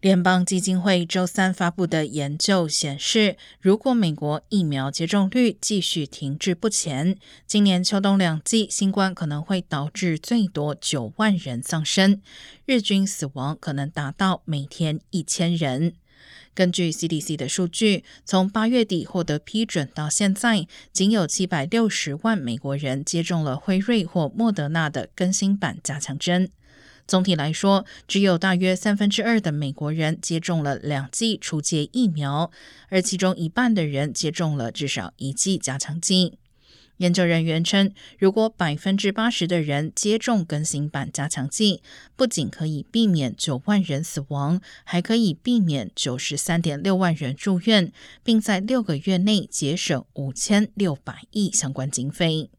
联邦基金会周三发布的研究显示，如果美国疫苗接种率继续停滞不前，今年秋冬两季新冠可能会导致最多九万人丧生，日均死亡可能达到每天一千人。根据 CDC 的数据，从八月底获得批准到现在，仅有七百六十万美国人接种了辉瑞或莫德纳的更新版加强针。总体来说，只有大约三分之二的美国人接种了两剂初阶疫苗，而其中一半的人接种了至少一剂加强剂。研究人员称，如果百分之八十的人接种更新版加强剂，不仅可以避免九万人死亡，还可以避免九十三点六万人住院，并在六个月内节省五千六百亿相关经费。